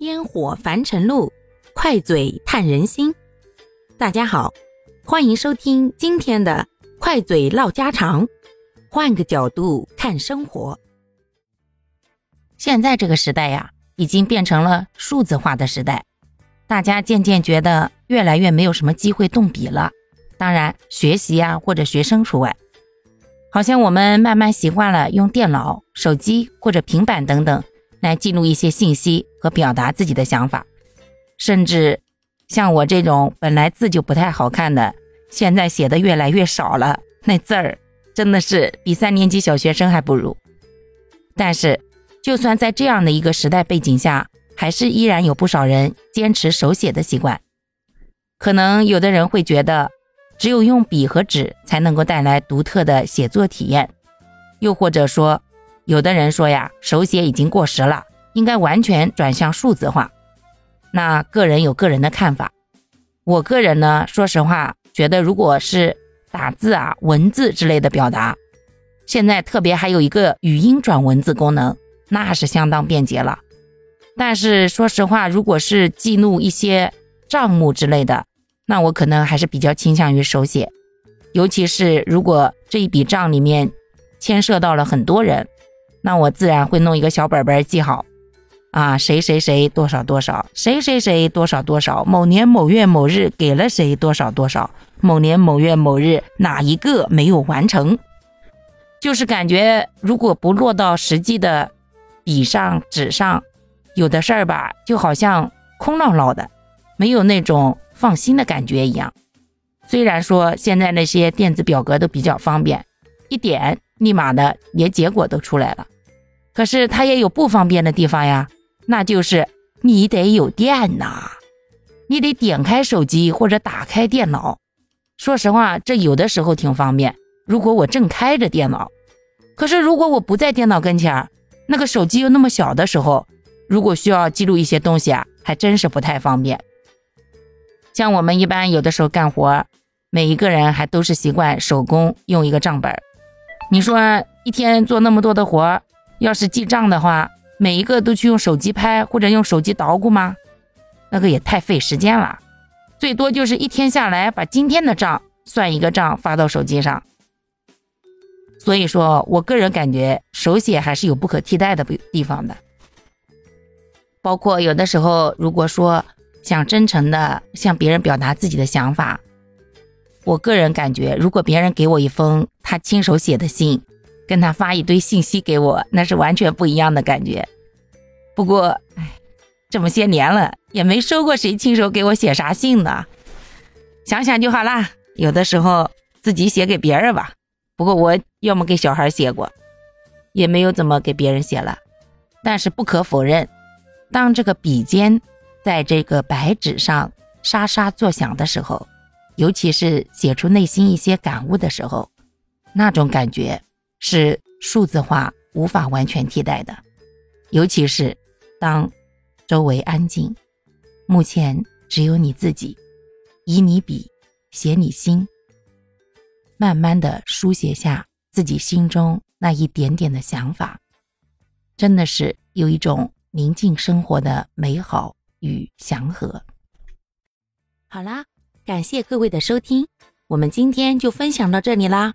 烟火凡尘路，快嘴探人心。大家好，欢迎收听今天的快嘴唠家常，换个角度看生活。现在这个时代呀，已经变成了数字化的时代，大家渐渐觉得越来越没有什么机会动笔了。当然，学习呀或者学生除外。好像我们慢慢习惯了用电脑、手机或者平板等等来记录一些信息和表达自己的想法，甚至像我这种本来字就不太好看的，现在写的越来越少了，那字儿真的是比三年级小学生还不如。但是，就算在这样的一个时代背景下，还是依然有不少人坚持手写的习惯。可能有的人会觉得。只有用笔和纸才能够带来独特的写作体验，又或者说，有的人说呀，手写已经过时了，应该完全转向数字化。那个人有个人的看法，我个人呢，说实话，觉得如果是打字啊、文字之类的表达，现在特别还有一个语音转文字功能，那是相当便捷了。但是说实话，如果是记录一些账目之类的，那我可能还是比较倾向于手写，尤其是如果这一笔账里面牵涉到了很多人，那我自然会弄一个小本本记好，啊，谁谁谁多少多少，谁谁谁多少多少，某年某月某日给了谁多少多少，某年某月某日哪一个没有完成，就是感觉如果不落到实际的笔上纸上，有的事儿吧，就好像空落落的，没有那种。放心的感觉一样。虽然说现在那些电子表格都比较方便，一点立马的连结果都出来了，可是它也有不方便的地方呀。那就是你得有电呐，你得点开手机或者打开电脑。说实话，这有的时候挺方便。如果我正开着电脑，可是如果我不在电脑跟前儿，那个手机又那么小的时候，如果需要记录一些东西啊，还真是不太方便。像我们一般有的时候干活，每一个人还都是习惯手工用一个账本。你说一天做那么多的活，要是记账的话，每一个都去用手机拍或者用手机捣鼓吗？那个也太费时间了。最多就是一天下来把今天的账算一个账发到手机上。所以说我个人感觉手写还是有不可替代的地方的。包括有的时候如果说。想真诚的向别人表达自己的想法，我个人感觉，如果别人给我一封他亲手写的信，跟他发一堆信息给我，那是完全不一样的感觉。不过，哎，这么些年了，也没收过谁亲手给我写啥信呢。想想就好啦。有的时候自己写给别人吧。不过我要么给小孩写过，也没有怎么给别人写了。但是不可否认，当这个笔尖。在这个白纸上沙沙作响的时候，尤其是写出内心一些感悟的时候，那种感觉是数字化无法完全替代的。尤其是当周围安静，目前只有你自己，以你笔写你心，慢慢的书写下自己心中那一点点的想法，真的是有一种宁静生活的美好。与祥和。好啦，感谢各位的收听，我们今天就分享到这里啦。